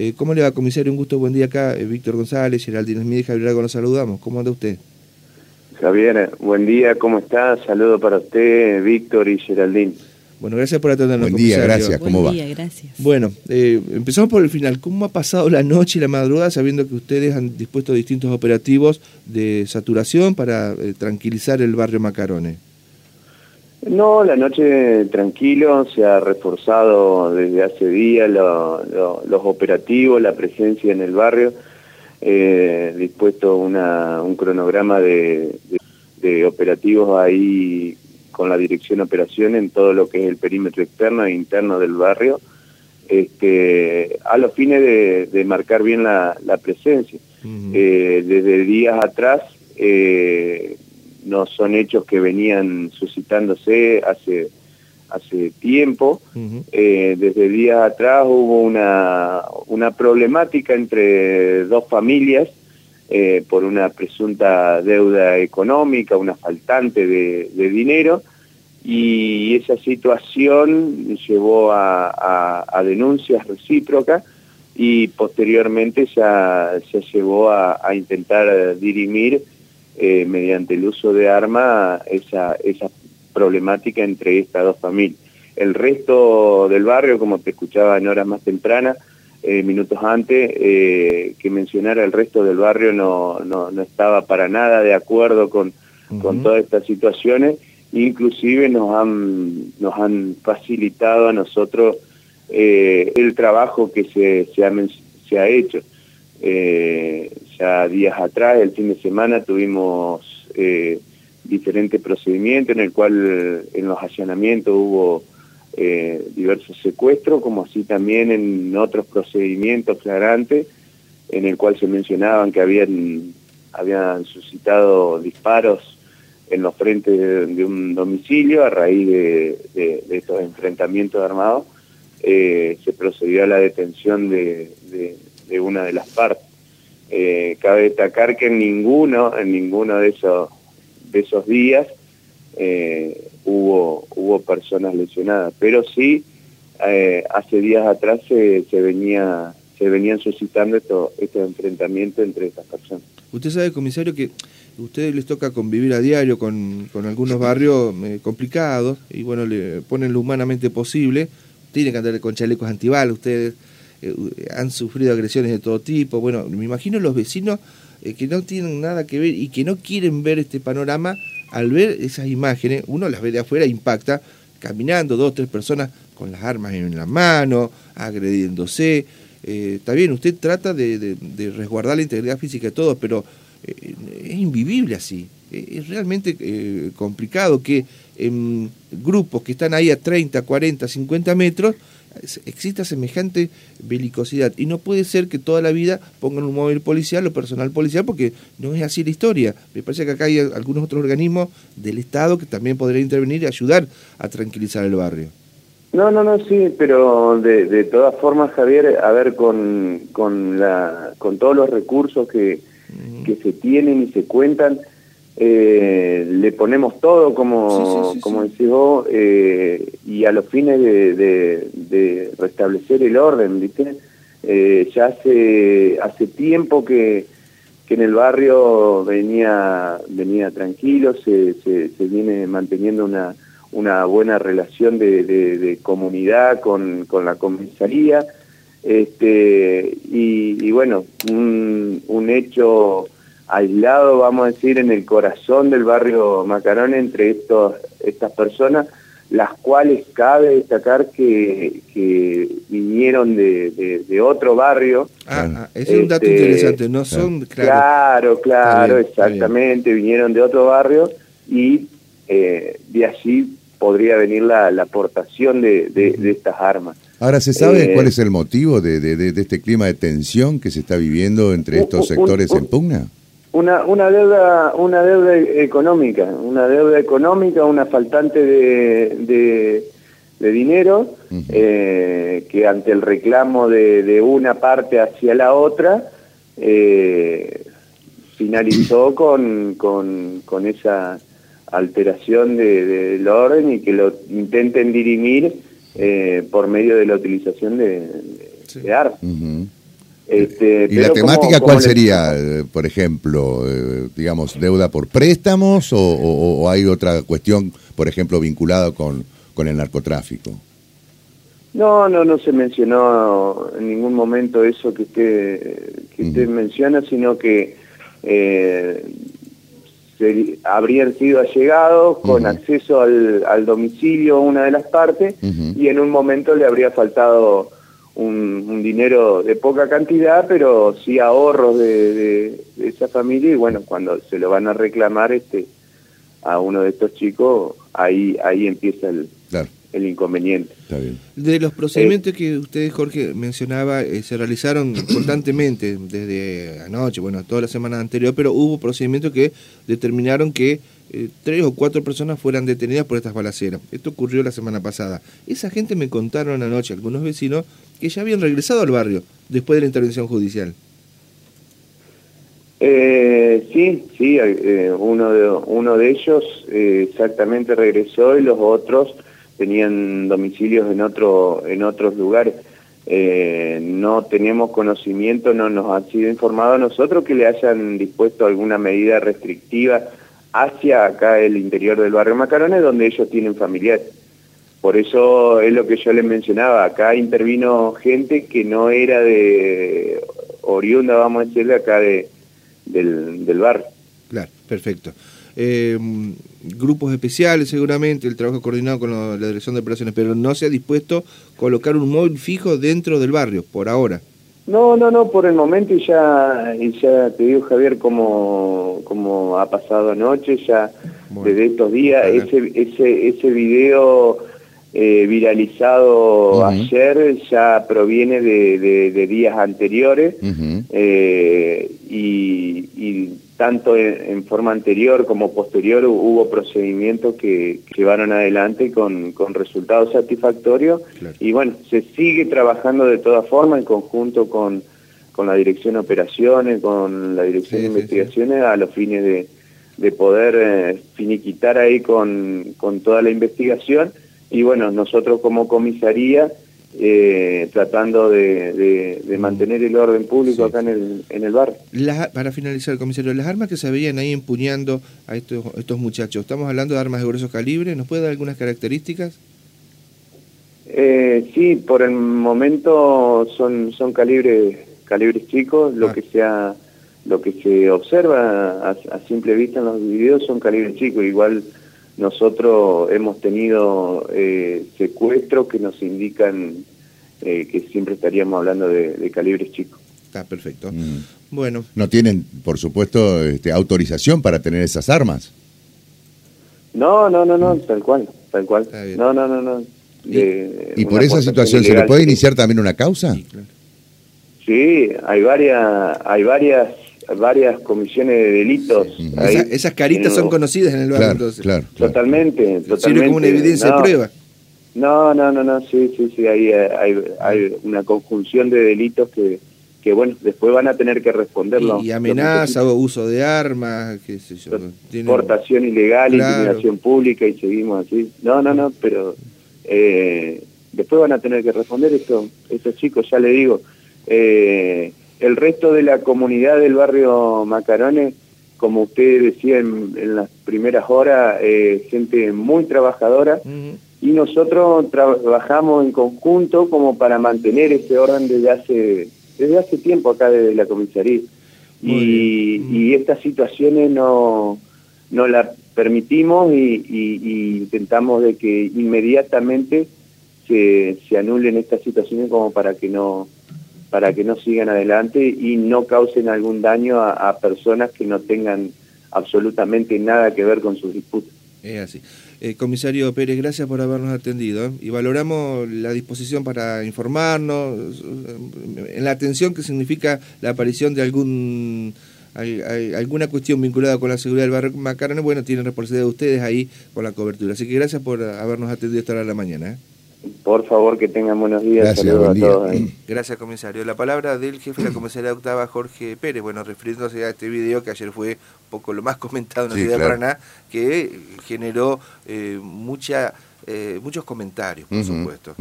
Eh, ¿Cómo le va, comisario? Un gusto, buen día acá. Eh, Víctor González, Geraldine Smith Javier Algo, nos saludamos. ¿Cómo anda usted? Javier, buen día, ¿cómo está? Saludo para usted, Víctor y Geraldine. Bueno, gracias por atendernos, Buen día, comisario. gracias. ¿Cómo Buen va? día, gracias. Bueno, eh, empezamos por el final. ¿Cómo ha pasado la noche y la madrugada sabiendo que ustedes han dispuesto distintos operativos de saturación para eh, tranquilizar el barrio Macarone? No, la noche tranquilo, se ha reforzado desde hace días lo- lo- los operativos, la presencia en el barrio, eh, dispuesto una, un cronograma de, de- de operativos ahí con la dirección operación en todo lo que es el perímetro externo e interno del barrio, este, a los fines de, de marcar bien la, la presencia. Eh, desde días atrás eh, no son hechos que venían suscitándose hace, hace tiempo. Eh, desde días atrás hubo una, una problemática entre dos familias eh, por una presunta deuda económica, una faltante de, de dinero, y esa situación llevó a, a- a denuncias recíprocas y posteriormente ya se llevó a, a intentar dirimir eh, mediante el uso de arma esa, esa problemática entre estas dos familias. El resto del barrio, como te escuchaba en horas más tempranas, eh, minutos antes, eh, que mencionara el resto del barrio no, no, no estaba para nada de acuerdo con, con todas estas situaciones, inclusive nos han, nos han facilitado a nosotros eh, el trabajo que se, se, ha, se ha hecho. Eh, ya días atrás, el fin de semana, tuvimos eh, diferentes procedimientos en el cual en los allanamientos hubo eh, diversos secuestros, como así también en otros procedimientos flagrantes, en el cual se mencionaban que habían, habían suscitado disparos en los frentes de, un domicilio a raíz de, estos enfrentamientos armados. eh, se procedió a la detención de, de- de una de las partes. Eh, cabe destacar que en ninguno, en ninguno de esos, de esos días eh, hubo, hubo personas lesionadas, pero sí eh, hace días atrás se, se venía se venían suscitando estos estos enfrentamientos entre estas personas. Usted sabe, comisario, que a ustedes les toca convivir a diario con, con algunos barrios eh, complicados y bueno, le ponen lo humanamente posible. Tienen que andar con chalecos antibalas, ustedes eh, han sufrido agresiones de todo tipo. Bueno, me imagino los vecinos eh, que no tienen nada que ver y que no quieren ver este panorama, al ver esas imágenes, uno las ve de afuera, impacta, caminando dos, tres personas con las armas en la mano, agrediéndose. Eh, está bien, usted trata de, de- resguardar la integridad física de todos, pero eh, es invivible así. Es realmente complicado que en grupos que están ahí a 30, 40, 50 metros exista semejante belicosidad. Y no puede ser que toda la vida pongan un móvil policial o personal policial porque no es así la historia. Me parece que acá hay algunos otros organismos del Estado que también podrían intervenir y ayudar a tranquilizar el barrio. No, no, no, sí, pero de, de todas formas, Javier, a ver, con, con, la, con todos los recursos que, que se tienen y se cuentan, eh, le ponemos todo, como, Sí, sí, sí, como decís vos, eh, y a los fines de, de- de restablecer el orden, ¿viste? Eh, ya hace, hace tiempo que, que en el barrio venía, venía tranquilo, se, se, se viene manteniendo una, una buena relación de, de- de comunidad con, con la comisaría, este, y, y bueno, un, un hecho aislado, vamos a decir, en el corazón del barrio Macarón entre estos, estas personas, las cuales cabe destacar que, que vinieron de, de- de otro barrio, Ah, ah, ese es un dato Este, interesante. No son, claro, Claro, claro, bien, exactamente, vinieron de otro barrio y eh, de allí podría venir la, la aportación de, de- de estas armas. Ahora, ¿se sabe Eh, cuál es el motivo de, de- este clima de tensión que se está viviendo entre estos un- sectores un- en pugna? Una, una deuda una deuda económica, una deuda económica, una faltante de, de, de dinero eh, que ante el reclamo de, de una parte hacia la otra eh, finalizó con, con, con esa alteración de- de- del orden y que lo intenten dirimir eh, por medio de la utilización de, de- Sí. de armas. Este, ¿Y la temática cuál sería, eh, por ejemplo, eh, digamos, deuda por préstamos o, hay otra cuestión, por ejemplo, vinculada con, con el narcotráfico? No, no, no se mencionó en ningún momento eso que usted, que usted menciona, sino que eh, habrían sido allegados con acceso al, al, domicilio una de las partes y en un momento le habría faltado un, dinero de poca cantidad, pero sí ahorros de, esa familia y bueno, cuando se lo van a reclamar este a uno de estos chicos, ahí ahí empieza el, el inconveniente. De los procedimientos que usted, Jorge, mencionaba, eh, se realizaron constantemente desde anoche, bueno, toda la semana anterior, pero hubo procedimientos que determinaron que eh, tres o cuatro personas fueran detenidas por estas balaceras. Esto ocurrió la semana pasada. Esa gente me contaron anoche, algunos vecinos, que ya habían regresado al barrio después de la intervención judicial. Eh, sí, sí, uno, de, uno de ellos exactamente regresó y los otros tenían domicilios en, otro, en otros lugares. Eh, no tenemos conocimiento, no nos ha sido informado a nosotros que le hayan dispuesto alguna medida restrictiva hacia acá el interior del barrio Macarones, donde ellos tienen familiares. Por eso es lo que yo les mencionaba, acá intervino gente que no era de oriunda, vamos a decir, de acá de, del, del barrio. Claro, perfecto eh, grupos especiales seguramente, el trabajo coordinado con la Dirección de Operaciones, pero no se ha dispuesto colocar un móvil fijo dentro del barrio, por ahora. No, no, no, por el momento y ya, y ya te digo Javier como, como ha pasado anoche, ya desde estos días, ese, ese, ese video eh, viralizado ayer ya proviene de, días anteriores eh, y, y tanto en, forma anterior como posterior hubo procedimientos que, llevaron adelante con, resultados satisfactorios y bueno, se sigue trabajando de todas formas en conjunto con, la Dirección de Operaciones, con la Dirección de Investigaciones a los fines de, poder eh, finiquitar ahí con, con toda la investigación. Y bueno, nosotros como comisaría eh, tratando de, mantener el orden público acá en el, en el bar. para finalizar, comisario, las armas que se veían ahí empuñando a estos, estos muchachos, ¿estamos hablando de armas de grueso calibre? ¿Nos puede dar algunas características? Eh, sí, por el momento son, son calibres, calibres chicos, lo ah. que sea lo que se observa a, simple vista en los videos son calibres chicos, igual nosotros hemos tenido eh, secuestros que nos indican eh, que siempre estaríamos hablando de, calibres chicos. Está perfecto. Mm. Bueno. ¿No tienen, por supuesto, este, autorización para tener esas armas? No, no, no, no, tal cual, tal cual. No, no, no, no. ¿Y, por esa situación se le puede iniciar también una causa? Sí, sí, hay varias, hay varias varias comisiones de delitos. esas caritas son conocidas en el barrio, entonces. Claro, Totalmente, totalmente. como una evidencia de prueba. No, no, no, no, sí, sí, sí, hay, hay, hay una conjunción de delitos que, que, bueno, después van a tener que responderlo. Y, amenaza o uso de armas, qué sé yo. Portación ilegal, intimidación pública y seguimos así. No, no, no, pero eh, después van a tener que responder esto, estos chicos, ya le digo. Eh, el resto de la comunidad del barrio Macarones, como usted decía en, las primeras horas, eh, gente muy trabajadora. Y nosotros trabajamos en conjunto como para mantener ese orden desde hace, desde hace tiempo acá desde la comisaría. Y, estas situaciones no, no las permitimos y, intentamos de que inmediatamente se, se anulen estas situaciones como para que no para que no sigan adelante y no causen algún daño a, personas que no tengan absolutamente nada que ver con sus disputas. Es así. Eh, comisario Pérez, gracias por habernos atendido ¿eh? y valoramos la disposición para informarnos, eh, en la atención que significa la aparición de algún alguna cuestión vinculada con la seguridad del barrio Macarena, bueno, tienen responsabilidad de ustedes ahí con la cobertura. Así que gracias por habernos atendido esta hora de la mañana. Por favor, que tengan buenos días. Gracias, a todos. Gracias, comisario. La palabra del jefe de la comisaría octava, Jorge Pérez, bueno, refiriéndose a este video que ayer fue un poco lo más comentado en la ciudad de Paraná, que generó eh, mucha, eh, muchos comentarios, por supuesto.